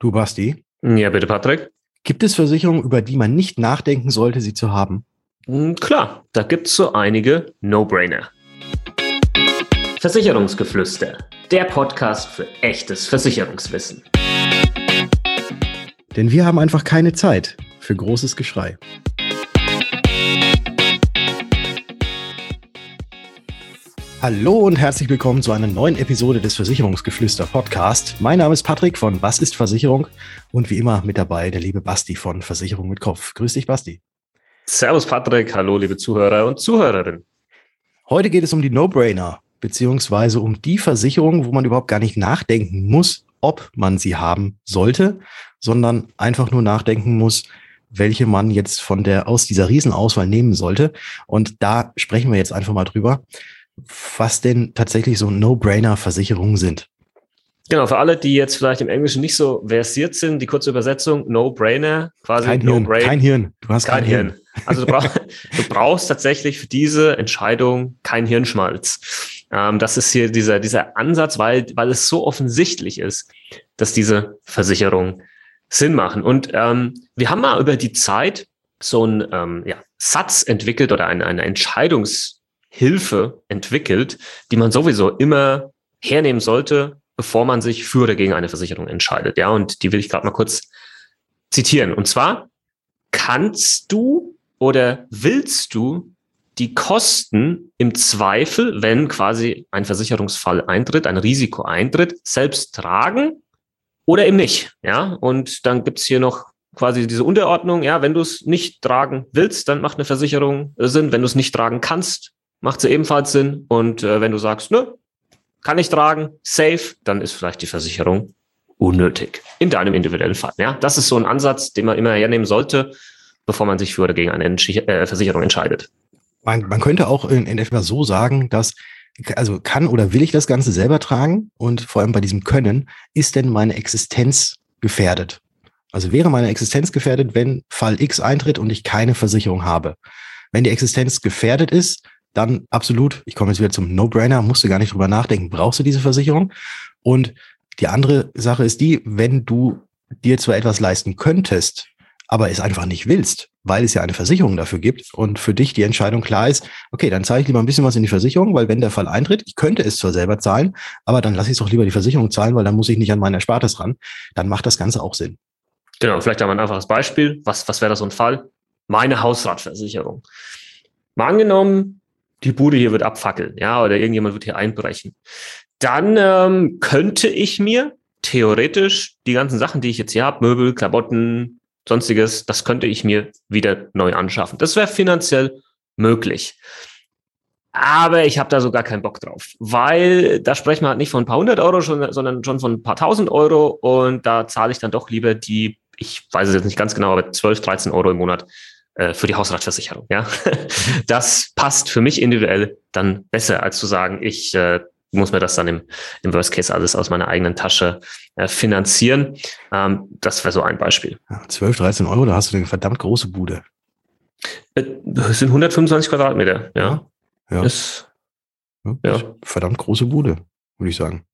Du, Basti? Ja, bitte, Patrick. Gibt es Versicherungen, über die man nicht nachdenken sollte, sie zu haben? Hm, klar, da gibt es so einige No-Brainer. Versicherungsgeflüster, der Podcast für echtes Versicherungswissen. Denn wir haben einfach keine Zeit für großes Geschrei. Hallo und herzlich willkommen zu einer neuen Episode des Versicherungsgeflüster Podcast. Mein Name ist Patrick von Was ist Versicherung und wie immer mit dabei der liebe Basti von Versicherung mit Kopf. Grüß dich, Basti. Servus, Patrick. Hallo, liebe Zuhörer und Zuhörerinnen. Heute geht es um die No-Brainer, beziehungsweise um die Versicherung, wo man überhaupt gar nicht nachdenken muss, ob man sie haben sollte, sondern einfach nur nachdenken muss, welche man jetzt von der aus dieser Riesenauswahl nehmen sollte. Und da sprechen wir jetzt einfach mal drüber was denn tatsächlich so No-Brainer-Versicherungen sind. Genau, für alle, die jetzt vielleicht im Englischen nicht so versiert sind, die kurze Übersetzung, No-Brainer, quasi kein Hirn, no kein Hirn, du hast kein, kein Hirn. Hirn. Also du, brauch, du, brauchst tatsächlich für diese Entscheidung kein Hirnschmalz. Ähm, das ist hier dieser, dieser Ansatz, weil, weil es so offensichtlich ist, dass diese Versicherungen Sinn machen. Und ähm, wir haben mal über die Zeit so einen ähm, ja, Satz entwickelt oder eine, eine Entscheidungs- Hilfe entwickelt, die man sowieso immer hernehmen sollte, bevor man sich für oder gegen eine Versicherung entscheidet. Ja, und die will ich gerade mal kurz zitieren. Und zwar kannst du oder willst du die Kosten im Zweifel, wenn quasi ein Versicherungsfall eintritt, ein Risiko eintritt, selbst tragen oder eben nicht. Ja, und dann gibt's hier noch quasi diese Unterordnung. Ja, wenn du es nicht tragen willst, dann macht eine Versicherung Sinn. Wenn du es nicht tragen kannst, macht sie ebenfalls Sinn. Und äh, wenn du sagst, nö, kann ich tragen, safe, dann ist vielleicht die Versicherung unnötig. In deinem individuellen Fall. Ja, das ist so ein Ansatz, den man immer hernehmen sollte, bevor man sich für oder gegen eine Entschi äh, Versicherung entscheidet. Man, man könnte auch in, in etwa so sagen, dass also kann oder will ich das Ganze selber tragen? Und vor allem bei diesem Können, ist denn meine Existenz gefährdet? Also wäre meine Existenz gefährdet, wenn Fall X eintritt und ich keine Versicherung habe? Wenn die Existenz gefährdet ist, dann absolut, ich komme jetzt wieder zum No-Brainer, musst du gar nicht drüber nachdenken, brauchst du diese Versicherung? Und die andere Sache ist die, wenn du dir zwar etwas leisten könntest, aber es einfach nicht willst, weil es ja eine Versicherung dafür gibt und für dich die Entscheidung klar ist, okay, dann zahle ich lieber ein bisschen was in die Versicherung, weil wenn der Fall eintritt, ich könnte es zwar selber zahlen, aber dann lasse ich es doch lieber die Versicherung zahlen, weil dann muss ich nicht an mein Erspartes ran. Dann macht das Ganze auch Sinn. Genau, vielleicht haben wir ein einfaches Beispiel. Was, was wäre das so ein Fall? Meine Hausratversicherung. Mal angenommen, die Bude hier wird abfackeln, ja, oder irgendjemand wird hier einbrechen. Dann ähm, könnte ich mir theoretisch die ganzen Sachen, die ich jetzt hier habe, Möbel, Klamotten, sonstiges, das könnte ich mir wieder neu anschaffen. Das wäre finanziell möglich. Aber ich habe da so gar keinen Bock drauf, weil da sprechen wir halt nicht von ein paar hundert Euro, schon, sondern schon von ein paar tausend Euro und da zahle ich dann doch lieber die, ich weiß es jetzt nicht ganz genau, aber 12, 13 Euro im Monat äh, für die Hausratversicherung. Ja, das passt für mich individuell dann besser, als zu sagen, ich äh, muss mir das dann im, im Worst Case alles aus meiner eigenen Tasche äh, finanzieren. Ähm, das wäre so ein Beispiel. Ja, 12, 13 Euro, da hast du eine verdammt große Bude. Äh, das sind 125 Quadratmeter, ja. Ja. Ist, ja, ja. verdammt große Bude, würde ich sagen.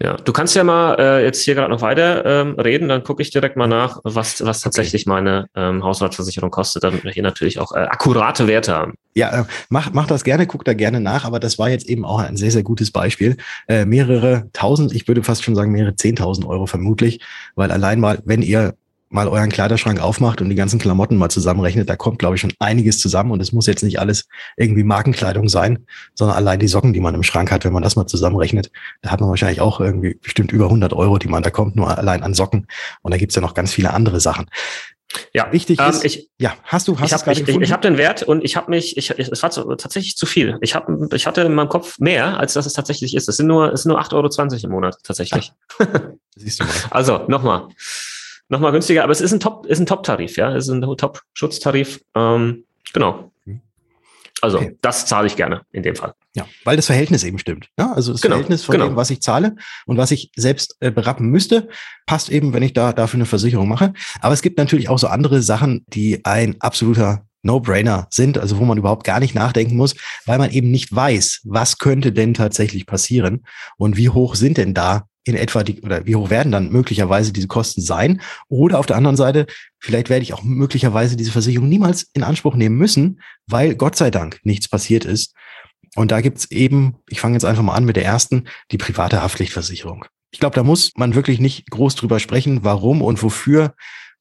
Ja, du kannst ja mal äh, jetzt hier gerade noch weiter ähm, reden, dann gucke ich direkt mal nach, was, was tatsächlich meine ähm, Hausratversicherung kostet, damit wir hier natürlich auch äh, akkurate Werte haben. Ja, äh, mach, mach das gerne, guck da gerne nach, aber das war jetzt eben auch ein sehr, sehr gutes Beispiel. Äh, mehrere tausend, ich würde fast schon sagen mehrere zehntausend Euro vermutlich, weil allein mal, wenn ihr mal euren Kleiderschrank aufmacht und die ganzen Klamotten mal zusammenrechnet, da kommt, glaube ich, schon einiges zusammen. Und es muss jetzt nicht alles irgendwie Markenkleidung sein, sondern allein die Socken, die man im Schrank hat, wenn man das mal zusammenrechnet, da hat man wahrscheinlich auch irgendwie bestimmt über 100 Euro, die man da kommt, nur allein an Socken. Und da gibt's ja noch ganz viele andere Sachen. Ja, wichtig ähm, ist. Ich, ja, hast du? Hast ich habe ich, ich, ich hab den Wert und ich habe mich, ich, es war zu, tatsächlich zu viel. Ich habe, ich hatte in meinem Kopf mehr, als das es tatsächlich ist. Es sind nur, es sind nur 8,20 Euro im Monat tatsächlich. siehst du mal. Also nochmal nochmal günstiger, aber es ist ein Top, ist ein Top-Tarif, ja, es ist ein Top-Schutztarif. Ähm, genau. Mhm. Also okay. das zahle ich gerne in dem Fall. Ja, weil das Verhältnis eben stimmt. Ja, also das genau, Verhältnis von genau. dem, was ich zahle und was ich selbst äh, berappen müsste, passt eben, wenn ich da dafür eine Versicherung mache. Aber es gibt natürlich auch so andere Sachen, die ein absoluter No-Brainer sind, also wo man überhaupt gar nicht nachdenken muss, weil man eben nicht weiß, was könnte denn tatsächlich passieren und wie hoch sind denn da in etwa die, oder wie hoch werden dann möglicherweise diese Kosten sein? Oder auf der anderen Seite, vielleicht werde ich auch möglicherweise diese Versicherung niemals in Anspruch nehmen müssen, weil Gott sei Dank nichts passiert ist. Und da gibt's eben, ich fange jetzt einfach mal an mit der ersten, die private Haftpflichtversicherung. Ich glaube, da muss man wirklich nicht groß drüber sprechen, warum und wofür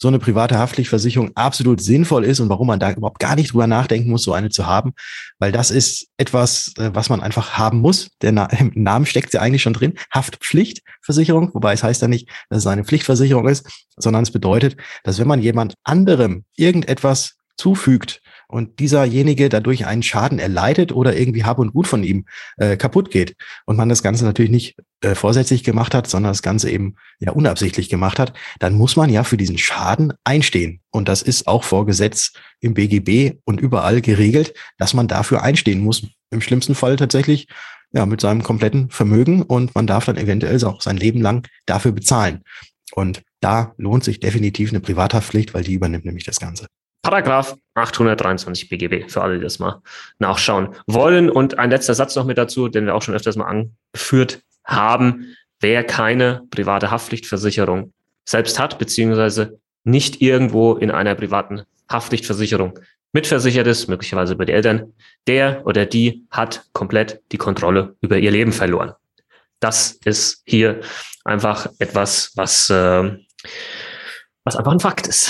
so eine private Haftpflichtversicherung absolut sinnvoll ist und warum man da überhaupt gar nicht drüber nachdenken muss, so eine zu haben, weil das ist etwas, äh, was man einfach haben muss. Der Na im Namen steckt ja eigentlich schon drin, Haftpflichtversicherung, wobei es heißt ja nicht, dass es eine Pflichtversicherung ist, sondern es bedeutet, dass wenn man jemand anderem irgendetwas zufügt, und dieserjenige dadurch einen Schaden erleidet oder irgendwie Hab und Gut von ihm äh, kaputt geht und man das Ganze natürlich nicht äh, vorsätzlich gemacht hat, sondern das Ganze eben ja unabsichtlich gemacht hat, dann muss man ja für diesen Schaden einstehen. Und das ist auch vor Gesetz im BGB und überall geregelt, dass man dafür einstehen muss. Im schlimmsten Fall tatsächlich ja mit seinem kompletten Vermögen und man darf dann eventuell auch sein Leben lang dafür bezahlen. Und da lohnt sich definitiv eine Privathaftpflicht, weil die übernimmt nämlich das Ganze. Paragraph 823 BGB, für alle, die das mal nachschauen wollen. Und ein letzter Satz noch mit dazu, den wir auch schon öfters mal angeführt haben. Wer keine private Haftpflichtversicherung selbst hat, beziehungsweise nicht irgendwo in einer privaten Haftpflichtversicherung mitversichert ist, möglicherweise über die Eltern, der oder die hat komplett die Kontrolle über ihr Leben verloren. Das ist hier einfach etwas, was, äh, was einfach ein Fakt ist.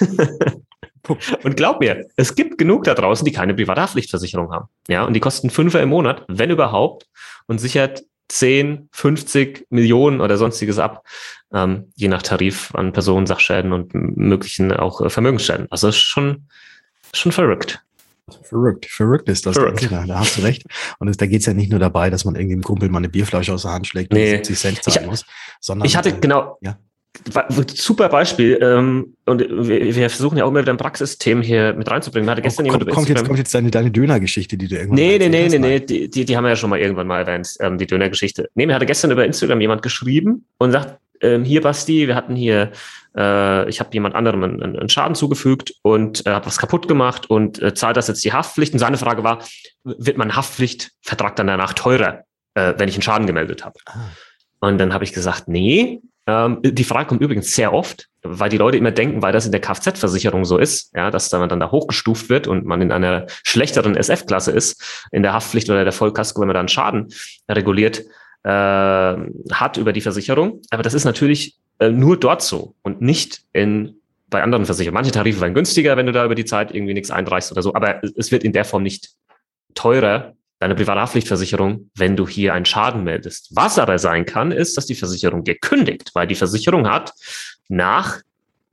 Und glaub mir, es gibt genug da draußen, die keine Privathaftpflichtversicherung haben. Ja, und die kosten Fünfer im Monat, wenn überhaupt, und sichert 10, 50 Millionen oder sonstiges ab, ähm, je nach Tarif an Personen, Sachschäden und möglichen auch äh, Vermögensschäden. Also ist schon, schon verrückt. Verrückt, verrückt ist das. Verrückt. Da, da hast du recht. Und es, da geht's ja nicht nur dabei, dass man irgendwie dem Kumpel mal eine Bierflasche aus der Hand schlägt nee. und 70 Cent zahlen ich, muss, sondern. Ich hatte, äh, genau, ja super Beispiel. Ähm, und wir, wir, versuchen ja auch immer wieder ein Praxisthemen hier mit reinzubringen. Hatte gestern oh, jemand kommt, jetzt, kommt jetzt deine, deine Döner-Geschichte, die du irgendwann Nee, nee, nee, nee, nee, die, die, die haben wir ja schon mal irgendwann mal erwähnt, ähm, die Döner-Geschichte. Nee, mir hatte gestern über Instagram jemand geschrieben und sagt, ähm, hier Basti, wir hatten hier, äh, ich habe jemand anderem einen, einen, Schaden zugefügt und äh, hat was kaputt gemacht und äh, zahlt das jetzt die Haftpflicht? Und seine Frage war, wird mein Haftpflichtvertrag dann danach teurer, äh, wenn ich einen Schaden gemeldet habe? Ah. Und dann habe ich gesagt, nee, ähm, die Frage kommt übrigens sehr oft, weil die Leute immer denken, weil das in der Kfz-Versicherung so ist, ja, dass man dann da hochgestuft wird und man in einer schlechteren SF-Klasse ist, in der Haftpflicht oder der Vollkasko, wenn man dann Schaden reguliert äh, hat über die Versicherung. Aber das ist natürlich äh, nur dort so und nicht in bei anderen Versicherungen. Manche Tarife werden günstiger, wenn du da über die Zeit irgendwie nichts einreichst oder so, aber es wird in der Form nicht teurer, deine Privathaftpflichtversicherung, wenn du hier einen Schaden meldest. Was aber sein kann, ist, dass die Versicherung dir kündigt, weil die Versicherung hat nach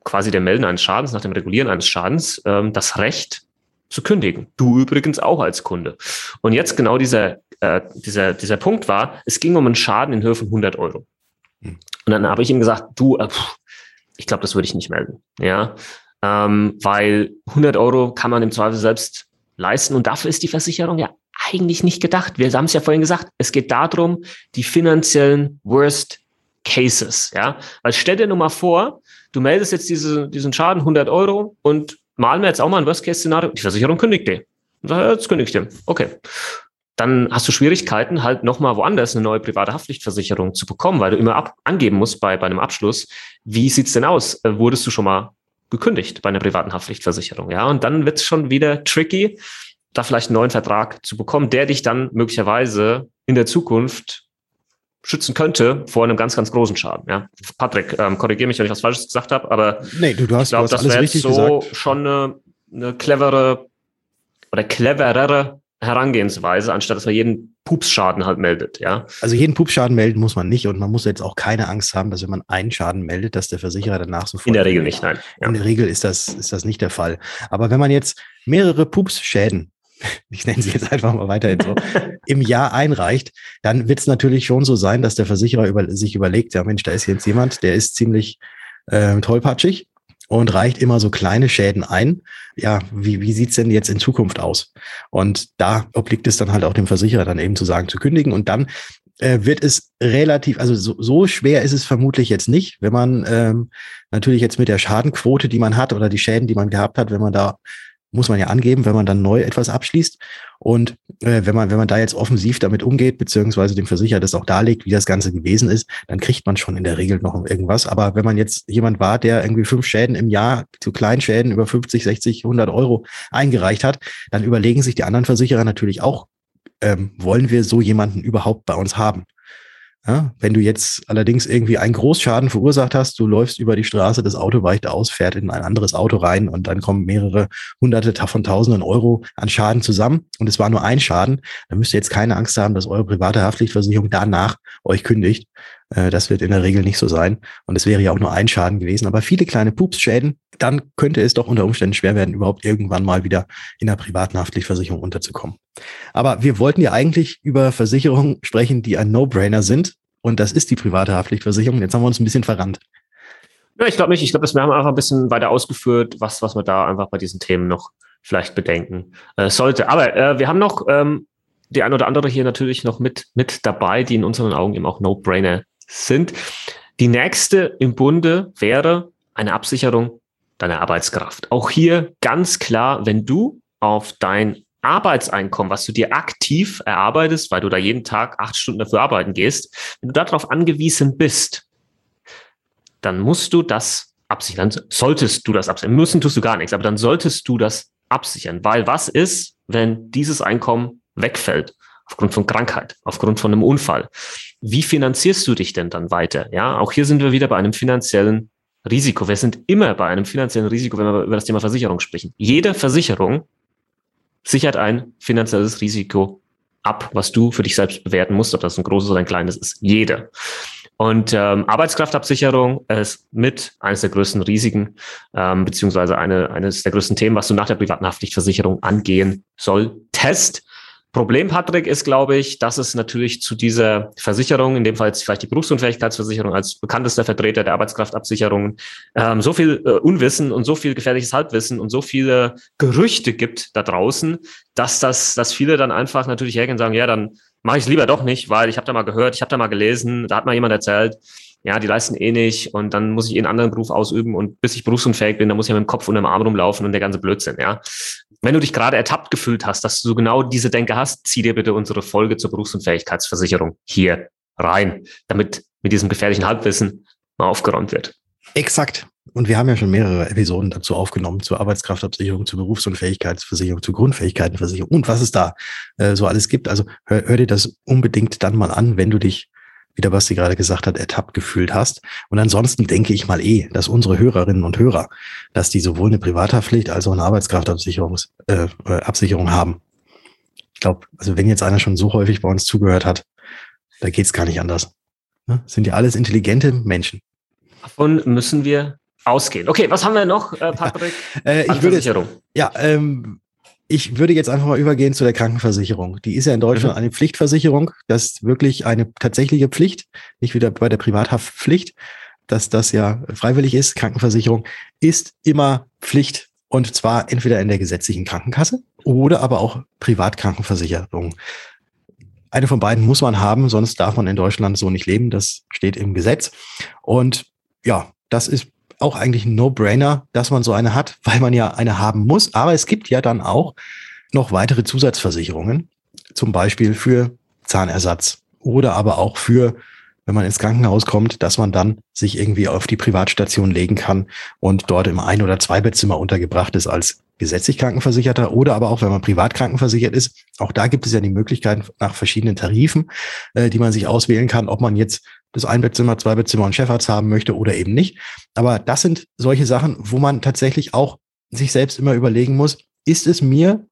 quasi dem Melden eines Schadens, nach dem Regulieren eines Schadens, ähm, das Recht zu kündigen. Du übrigens auch als Kunde. Und jetzt genau dieser, äh, dieser, dieser Punkt war, es ging um einen Schaden in Höhe von 100 Euro. Hm. Und dann habe ich ihm gesagt, du, äh, ich glaube, das würde ich nicht melden. Ja, ähm, weil 100 Euro kann man im Zweifel selbst leisten und dafür ist die Versicherung ja eigentlich nicht gedacht. Wir haben es ja vorhin gesagt, es geht darum, die finanziellen Worst Cases, ja. Weil stell dir nur mal vor, du meldest jetzt diese, diesen Schaden 100 Euro und malen wir jetzt auch mal ein Worst-Case-Szenario. Die Versicherung kündigt dir. Jetzt kündigt dir. Okay. Dann hast du Schwierigkeiten, halt nochmal woanders eine neue private Haftpflichtversicherung zu bekommen, weil du immer ab, angeben musst bei, bei einem Abschluss, wie sieht's denn aus? Äh, wurdest du schon mal gekündigt bei einer privaten Haftpflichtversicherung? Ja, und dann wird's schon wieder tricky da vielleicht einen neuen Vertrag zu bekommen, der dich dann möglicherweise in der Zukunft schützen könnte vor einem ganz, ganz großen Schaden. Ja, Patrick, ähm, korrigiere mich, wenn ich was Falsches gesagt habe, aber nee, du, du hast, ich glaube, das wäre so gesagt. schon eine, eine clevere oder cleverere Herangehensweise, anstatt dass man jeden Pupsschaden halt meldet, ja. Also jeden Pupsschaden melden muss man nicht und man muss jetzt auch keine Angst haben, dass wenn man einen Schaden meldet, dass der Versicherer danach sofort. In der Regel nicht, nein. Ja. In der Regel ist das, ist das nicht der Fall. Aber wenn man jetzt mehrere Pupsschäden ich nenne sie jetzt einfach mal weiterhin so, im Jahr einreicht, dann wird es natürlich schon so sein, dass der Versicherer über, sich überlegt, ja Mensch, da ist jetzt jemand, der ist ziemlich äh, tollpatschig und reicht immer so kleine Schäden ein. Ja, wie, wie sieht's denn jetzt in Zukunft aus? Und da obliegt es dann halt auch dem Versicherer dann eben zu sagen, zu kündigen. Und dann äh, wird es relativ, also so, so schwer ist es vermutlich jetzt nicht, wenn man ähm, natürlich jetzt mit der Schadenquote, die man hat oder die Schäden, die man gehabt hat, wenn man da muss man ja angeben, wenn man dann neu etwas abschließt. Und äh, wenn man, wenn man da jetzt offensiv damit umgeht, beziehungsweise dem Versicherer das auch darlegt, wie das Ganze gewesen ist, dann kriegt man schon in der Regel noch irgendwas. Aber wenn man jetzt jemand war, der irgendwie fünf Schäden im Jahr zu kleinen Schäden über 50, 60, 100 Euro eingereicht hat, dann überlegen sich die anderen Versicherer natürlich auch, ähm, wollen wir so jemanden überhaupt bei uns haben? Ja, wenn du jetzt allerdings irgendwie einen Großschaden verursacht hast, du läufst über die Straße, das Auto weicht aus, fährt in ein anderes Auto rein und dann kommen mehrere hunderte von tausenden Euro an Schaden zusammen und es war nur ein Schaden, dann müsst ihr jetzt keine Angst haben, dass eure private Haftpflichtversicherung danach euch kündigt. Äh, das wird in der Regel nicht so sein. Und es wäre ja auch nur ein Schaden gewesen. Aber viele kleine Pupsschäden, dann könnte es doch unter Umständen schwer werden, überhaupt irgendwann mal wieder in der privaten Haftpflichtversicherung unterzukommen. Aber wir wollten ja eigentlich über Versicherungen sprechen, die ein No-Brainer sind. Und das ist die private Haftpflichtversicherung. Jetzt haben wir uns ein bisschen verrannt. Ja, ich glaube nicht. Ich glaube, wir haben einfach ein bisschen weiter ausgeführt, was, was man da einfach bei diesen Themen noch vielleicht bedenken äh, sollte. Aber äh, wir haben noch ähm, die ein oder andere hier natürlich noch mit, mit dabei, die in unseren Augen eben auch No-Brainer sind. Die nächste im Bunde wäre eine Absicherung deiner Arbeitskraft. Auch hier ganz klar, wenn du auf dein Arbeitseinkommen, was du dir aktiv erarbeitest, weil du da jeden Tag acht Stunden dafür arbeiten gehst, wenn du darauf angewiesen bist, dann musst du das absichern. solltest du das absichern. Müssen tust du gar nichts, aber dann solltest du das absichern. Weil was ist, wenn dieses Einkommen wegfällt? Aufgrund von Krankheit, aufgrund von einem Unfall. Wie finanzierst du dich denn dann weiter? Ja, auch hier sind wir wieder bei einem finanziellen Risiko. Wir sind immer bei einem finanziellen Risiko, wenn wir über das Thema Versicherung sprechen. Jede Versicherung sichert ein finanzielles Risiko ab, was du für dich selbst bewerten musst, ob das ein großes oder ein kleines ist. Jede. Und ähm, Arbeitskraftabsicherung ist mit eines der größten Risiken, ähm, beziehungsweise eine, eines der größten Themen, was du nach der privaten Haftpflichtversicherung angehen solltest. Problem, Patrick, ist, glaube ich, dass es natürlich zu dieser Versicherung, in dem Fall jetzt vielleicht die Berufsunfähigkeitsversicherung als bekanntester Vertreter der Arbeitskraftabsicherungen, ähm, so viel äh, Unwissen und so viel gefährliches Halbwissen und so viele Gerüchte gibt da draußen, dass das, dass viele dann einfach natürlich hergehen und sagen, ja, dann mache ich es lieber doch nicht, weil ich habe da mal gehört, ich habe da mal gelesen, da hat mal jemand erzählt, ja, die leisten eh nicht und dann muss ich eh einen anderen Beruf ausüben und bis ich berufsunfähig bin, dann muss ich ja mit dem Kopf und dem Arm rumlaufen und der ganze Blödsinn, ja. Wenn du dich gerade ertappt gefühlt hast, dass du genau diese Denke hast, zieh dir bitte unsere Folge zur Berufsunfähigkeitsversicherung hier rein, damit mit diesem gefährlichen Halbwissen mal aufgeräumt wird. Exakt. Und wir haben ja schon mehrere Episoden dazu aufgenommen, zur Arbeitskraftabsicherung, zur Berufsunfähigkeitsversicherung, zur Grundfähigkeitenversicherung und was es da äh, so alles gibt. Also hör, hör dir das unbedingt dann mal an, wenn du dich wieder was sie gerade gesagt hat, ertappt gefühlt hast. Und ansonsten denke ich mal eh, dass unsere Hörerinnen und Hörer, dass die sowohl eine Privathaftpflicht als auch eine Arbeitskraftabsicherung äh, äh, Absicherung haben. Ich glaube, also wenn jetzt einer schon so häufig bei uns zugehört hat, da geht's gar nicht anders. Ja? Ne? Sind ja alles intelligente Menschen. Davon müssen wir ausgehen. Okay, was haben wir noch, äh, Patrick? äh, ich würde, ja, ähm, ich würde jetzt einfach mal übergehen zu der Krankenversicherung. Die ist ja in Deutschland mhm. eine Pflichtversicherung. Das ist wirklich eine tatsächliche Pflicht, nicht wieder bei der Privathaftpflicht, dass das ja freiwillig ist. Krankenversicherung ist immer Pflicht und zwar entweder in der gesetzlichen Krankenkasse oder aber auch Privatkrankenversicherung. Eine von beiden muss man haben, sonst darf man in Deutschland so nicht leben. Das steht im Gesetz. Und ja, das ist auch eigentlich ein No-Brainer, dass man so eine hat, weil man ja eine haben muss. Aber es gibt ja dann auch noch weitere Zusatzversicherungen, zum Beispiel für Zahnersatz oder aber auch für, wenn man ins Krankenhaus kommt, dass man dann sich irgendwie auf die Privatstation legen kann und dort im Ein- oder Zweibettzimmer untergebracht ist als gesetzlich Krankenversicherter oder aber auch, wenn man privat krankenversichert ist. Auch da gibt es ja die Möglichkeit nach verschiedenen Tarifen, äh, die man sich auswählen kann, ob man jetzt das Einbettzimmer, Zweibettzimmer und Chefarzt haben möchte oder eben nicht. Aber das sind solche Sachen, wo man tatsächlich auch sich selbst immer überlegen muss, ist es mir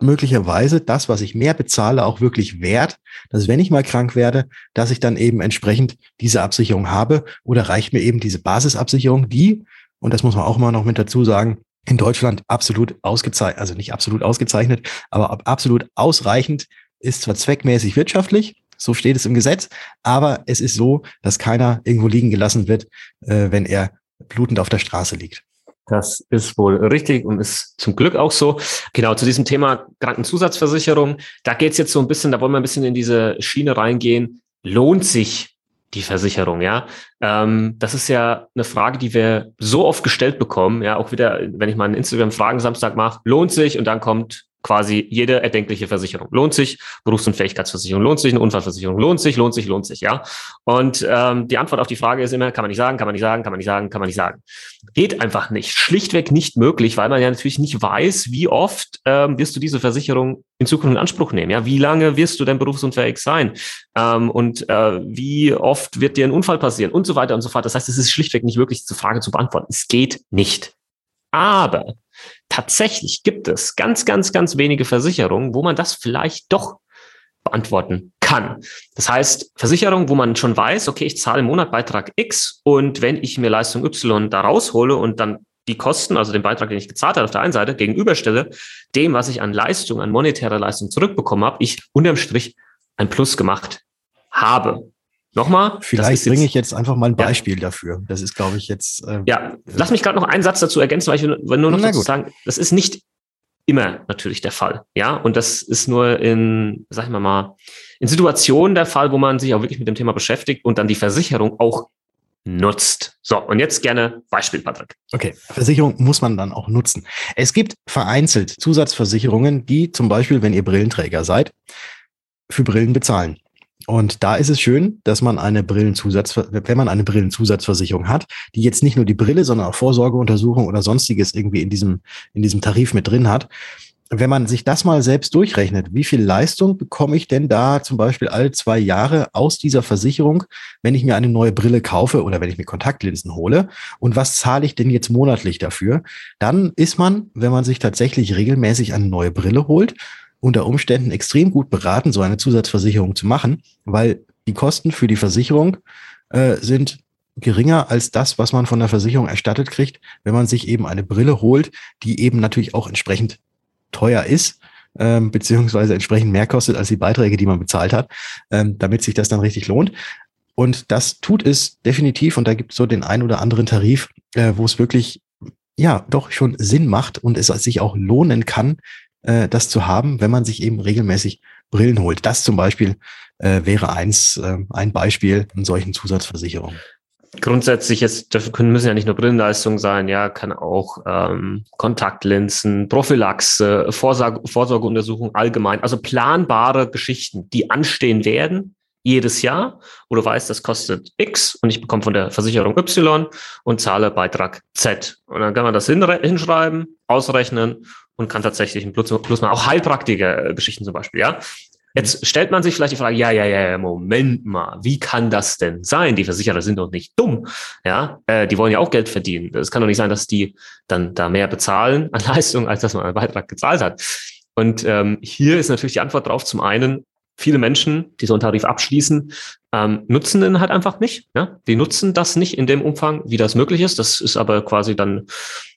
möglicherweise das, was ich mehr bezahle, auch wirklich wert, dass wenn ich mal krank werde, dass ich dann eben entsprechend diese Absicherung habe oder reicht mir eben diese Basisabsicherung, die, und das muss man auch mal noch mit dazu sagen, in Deutschland absolut ausgezeichnet, also nicht absolut ausgezeichnet, aber absolut ausreichend ist zwar zweckmäßig wirtschaftlich, so steht es im Gesetz. Aber es ist so, dass keiner irgendwo liegen gelassen wird, äh, wenn er blutend auf der Straße liegt. Das ist wohl richtig und ist zum Glück auch so. Genau, zu diesem Thema Krankenzusatzversicherung, da geht es jetzt so ein bisschen, da wollen wir ein bisschen in diese Schiene reingehen. Lohnt sich die Versicherung, ja? Ähm, das ist ja eine Frage, die wir so oft gestellt bekommen, ja, auch wieder, wenn ich mal einen Instagram-Fragen-Samstag mache, lohnt sich und dann kommt quasi jede erdenkliche Versicherung. Lohnt sich, Berufs- und Fähigkeitsversicherung lohnt sich, eine Unfallversicherung lohnt sich, lohnt sich, lohnt sich, ja. Und ähm, die Antwort auf die Frage ist immer, kann man nicht sagen, kann man nicht sagen, kann man nicht sagen, kann man nicht sagen. Geht einfach nicht. Schlichtweg nicht möglich, weil man ja natürlich nicht weiß, wie oft ähm, wirst du diese Versicherung in Zukunft in Anspruch nehmen. Ja, wie lange wirst du denn berufsunfähig sein? Ähm, und äh, wie oft wird dir ein Unfall passieren und so weiter und so fort. Das heißt, es ist schlichtweg nicht wirklich diese Frage zu beantworten. Es geht nicht. Aber tatsächlich gibt es ganz, ganz, ganz wenige Versicherungen, wo man das vielleicht doch beantworten kann. Das heißt, Versicherung, wo man schon weiß, okay, ich zahle im Monat Beitrag X und wenn ich mir Leistung Y da raushole und dann die Kosten, also den Beitrag, den ich gezahlt habe auf der einen Seite, gegenüberstelle, dem, was ich an Leistung, an monetärer Leistung zurückbekommen habe, ich unterm Strich ein Plus gemacht habe. Nochmal. Vielleicht bringe ich jetzt einfach mal ein Beispiel ja. dafür. Das ist, glaube ich, jetzt. Äh, ja, lass mich gerade noch einen Satz dazu ergänzen, weil ich will nur noch dazu sagen, das ist nicht immer natürlich der Fall. Ja, und das ist nur in, sag ich mal mal, in Situationen der Fall, wo man sich auch wirklich mit dem Thema beschäftigt und dann die Versicherung auch nutzt. So, und jetzt gerne Beispiel, Patrick. Okay, Versicherung muss man dann auch nutzen. Es gibt vereinzelt Zusatzversicherungen, die zum Beispiel, wenn ihr Brillenträger seid, für Brillen bezahlen. Und da ist es schön, dass man eine Brillenzusatz, wenn man eine Brillenzusatzversicherung hat, die jetzt nicht nur die Brille, sondern auch Vorsorgeuntersuchung oder sonstiges irgendwie in diesem, in diesem Tarif mit drin hat. Wenn man sich das mal selbst durchrechnet, wie viel Leistung bekomme ich denn da zum Beispiel alle zwei Jahre aus dieser Versicherung, wenn ich mir eine neue Brille kaufe oder wenn ich mir Kontaktlinsen hole? Und was zahle ich denn jetzt monatlich dafür? Dann ist man, wenn man sich tatsächlich regelmäßig eine neue Brille holt, unter Umständen extrem gut beraten, so eine Zusatzversicherung zu machen, weil die Kosten für die Versicherung äh, sind geringer als das, was man von der Versicherung erstattet kriegt, wenn man sich eben eine Brille holt, die eben natürlich auch entsprechend teuer ist, ähm, beziehungsweise entsprechend mehr kostet als die Beiträge, die man bezahlt hat, ähm, damit sich das dann richtig lohnt. Und das tut es definitiv. Und da gibt es so den ein oder anderen Tarif, äh, wo es wirklich ja doch schon Sinn macht und es sich auch lohnen kann, äh, das zu haben, wenn man sich eben regelmäßig Brillen holt. Das zum Beispiel äh, wäre eins, äh, ein Beispiel in solchen Zusatzversicherungen. Grundsätzlich jetzt können müssen ja nicht nur Brillenleistungen sein, ja, kann auch ähm, Kontaktlinsen, Prophylaxe, Vorsorge, Vorsorgeuntersuchung allgemein, also planbare Geschichten, die anstehen werden jedes Jahr, wo du weißt, das kostet X und ich bekomme von der Versicherung Y und zahle Beitrag Z. Und dann kann man das hinschreiben, ausrechnen und kann tatsächlich ein Plus, Plus machen. Auch Heilpraktiker-Geschichten zum Beispiel, ja. Jetzt stellt man sich vielleicht die Frage, ja, ja, ja, Moment mal, wie kann das denn sein? Die Versicherer sind doch nicht dumm, ja, äh, die wollen ja auch Geld verdienen. Es kann doch nicht sein, dass die dann da mehr bezahlen an Leistung, als dass man einen Beitrag gezahlt hat. Und ähm, hier ist natürlich die Antwort drauf, zum einen, viele Menschen, die so einen Tarif abschließen, ähm, nutzen den halt einfach nicht. Ja? Die nutzen das nicht in dem Umfang, wie das möglich ist. Das ist aber quasi dann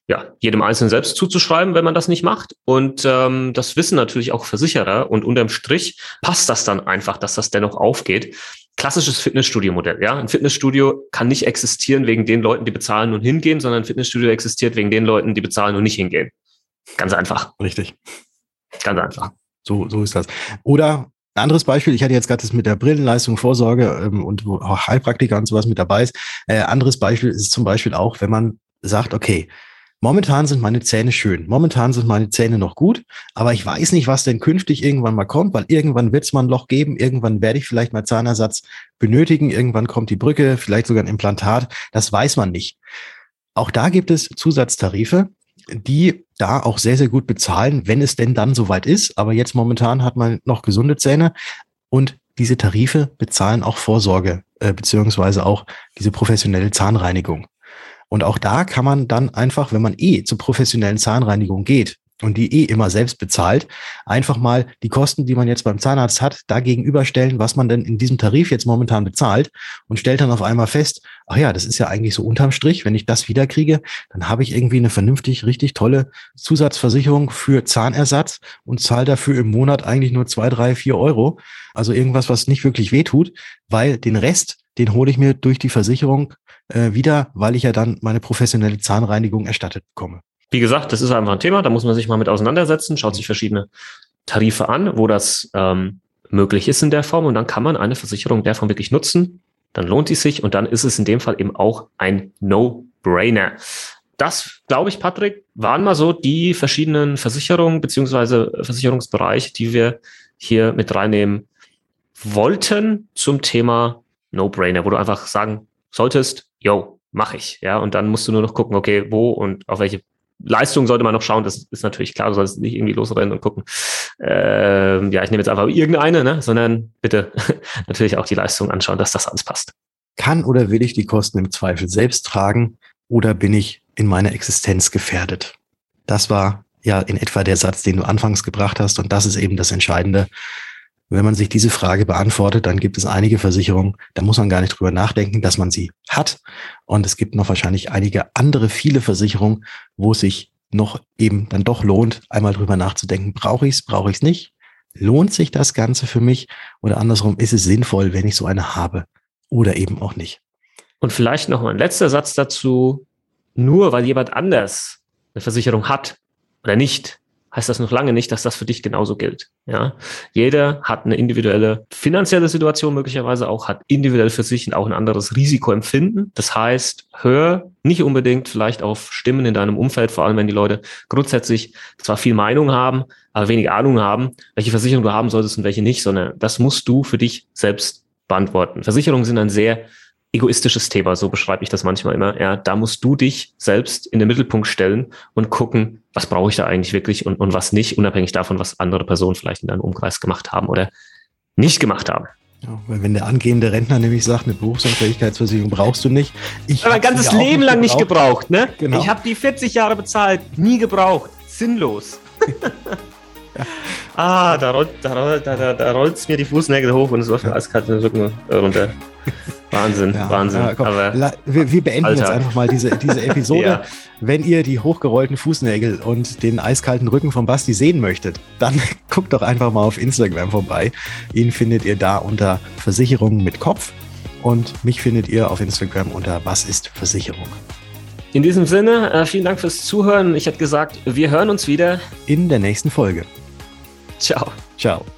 ja, jedem Einzelnen selbst zuzuschreiben, wenn man das nicht macht. Und ähm, das wissen natürlich auch Versicherer. Und unterm Strich passt das dann einfach, dass das dennoch aufgeht. Klassisches Fitnessstudio-Modell. Ja, ein Fitnessstudio kann nicht existieren wegen den Leuten, die bezahlen und hingehen, sondern ein Fitnessstudio existiert wegen den Leuten, die bezahlen und nicht hingehen. Ganz einfach. Richtig. Ganz einfach. So, so ist das. Oder ein anderes Beispiel, ich hatte jetzt gerade das mit der Brillenleistung, Vorsorge ähm, und auch Heilpraktiker und sowas mit dabei ist. Äh, anderes Beispiel ist zum Beispiel auch, wenn man sagt, okay, Momentan sind meine Zähne schön. Momentan sind meine Zähne noch gut, aber ich weiß nicht, was denn künftig irgendwann mal kommt, weil irgendwann wird es mal ein Loch geben, irgendwann werde ich vielleicht mal Zahnersatz benötigen, irgendwann kommt die Brücke, vielleicht sogar ein Implantat. Das weiß man nicht. Auch da gibt es Zusatztarife, die da auch sehr, sehr gut bezahlen, wenn es denn dann soweit ist. Aber jetzt momentan hat man noch gesunde Zähne und diese Tarife bezahlen auch Vorsorge, äh, beziehungsweise auch diese professionelle Zahnreinigung. Und auch da kann man dann einfach, wenn man eh zur professionellen Zahnreinigung geht und die eh immer selbst bezahlt, einfach mal die Kosten, die man jetzt beim Zahnarzt hat, da gegenüberstellen, was man denn in diesem Tarif jetzt momentan bezahlt und stellt dann auf einmal fest, ach ja, das ist ja eigentlich so unterm Strich, wenn ich das wiederkriege, dann habe ich irgendwie eine vernünftig, richtig tolle Zusatzversicherung für Zahnersatz und zahle dafür im Monat eigentlich nur zwei, drei, vier Euro. Also irgendwas, was nicht wirklich wehtut, weil den Rest, den hole ich mir durch die Versicherung äh, wieder, weil ich ja dann meine professionelle Zahnreinigung erstattet bekomme. Wie gesagt, das ist einfach ein Thema, da muss man sich mal mit auseinandersetzen, schaut sich verschiedene Tarife an, wo das ähm, möglich ist in der Form und dann kann man eine Versicherung der Form wirklich nutzen. Dann lohnt es sich und dann ist es in dem Fall eben auch ein No-Brainer. Das, glaube ich, Patrick, waren mal so die verschiedenen Versicherungen beziehungsweise Versicherungsbereiche, die wir hier mit reinnehmen wollten zum Thema No-Brainer, wo du einfach sagen solltest, yo, mach ich. Ja, und dann musst du nur noch gucken, okay, wo und auf welche Leistung sollte man noch schauen, das ist natürlich klar, du sollst nicht irgendwie losrennen und gucken, ähm, ja, ich nehme jetzt einfach irgendeine, ne? sondern bitte natürlich auch die Leistung anschauen, dass das alles passt. Kann oder will ich die Kosten im Zweifel selbst tragen oder bin ich in meiner Existenz gefährdet? Das war ja in etwa der Satz, den du anfangs gebracht hast und das ist eben das Entscheidende. Wenn man sich diese Frage beantwortet, dann gibt es einige Versicherungen, da muss man gar nicht drüber nachdenken, dass man sie hat. Und es gibt noch wahrscheinlich einige andere, viele Versicherungen, wo es sich noch eben dann doch lohnt, einmal drüber nachzudenken, brauche ich es, brauche ich es nicht? Lohnt sich das Ganze für mich? Oder andersrum, ist es sinnvoll, wenn ich so eine habe? Oder eben auch nicht. Und vielleicht noch ein letzter Satz dazu. Nur weil jemand anders eine Versicherung hat oder nicht, heißt das noch lange nicht, dass das für dich genauso gilt. Ja, jeder hat eine individuelle finanzielle Situation möglicherweise auch, hat individuell für sich auch ein anderes Risikoempfinden. Das heißt, hör nicht unbedingt vielleicht auf Stimmen in deinem Umfeld, vor allem wenn die Leute grundsätzlich zwar viel Meinung haben, aber wenig Ahnung haben, welche Versicherung du haben solltest und welche nicht, sondern das musst du für dich selbst beantworten. Versicherungen sind ein sehr egoistisches Thema, so beschreibe ich das manchmal immer. Ja, da musst du dich selbst in den Mittelpunkt stellen und gucken, was brauche ich da eigentlich wirklich und, und was nicht, unabhängig davon, was andere Personen vielleicht in deinem Umkreis gemacht haben oder nicht gemacht haben. Ja, weil wenn der angehende Rentner nämlich sagt, eine Berufsunfähigkeitsversicherung brauchst du nicht. Ich habe mein ganzes Leben lang nicht gebraucht, ne? Genau. Ich habe die 40 Jahre bezahlt, nie gebraucht, sinnlos. ja. Ah, da rollt da, da, da, da rollt's mir die Fußnägel hoch und es läuft mir eiskalt den Rücken runter. Wahnsinn, ja, Wahnsinn. Ja, Aber wir, wir, beenden Alter. jetzt einfach mal diese, diese Episode. ja. Wenn ihr die hochgerollten Fußnägel und den eiskalten Rücken von Basti sehen möchtet, dann guckt doch einfach mal auf Instagram vorbei. Ihn findet ihr da unter Versicherungen mit Kopf und mich findet ihr auf Instagram unter Was ist Versicherung. In diesem Sinne, äh, vielen Dank fürs Zuhören. Ich hätte gesagt, wir hören uns wieder in der nächsten Folge. Ciao. Ciao.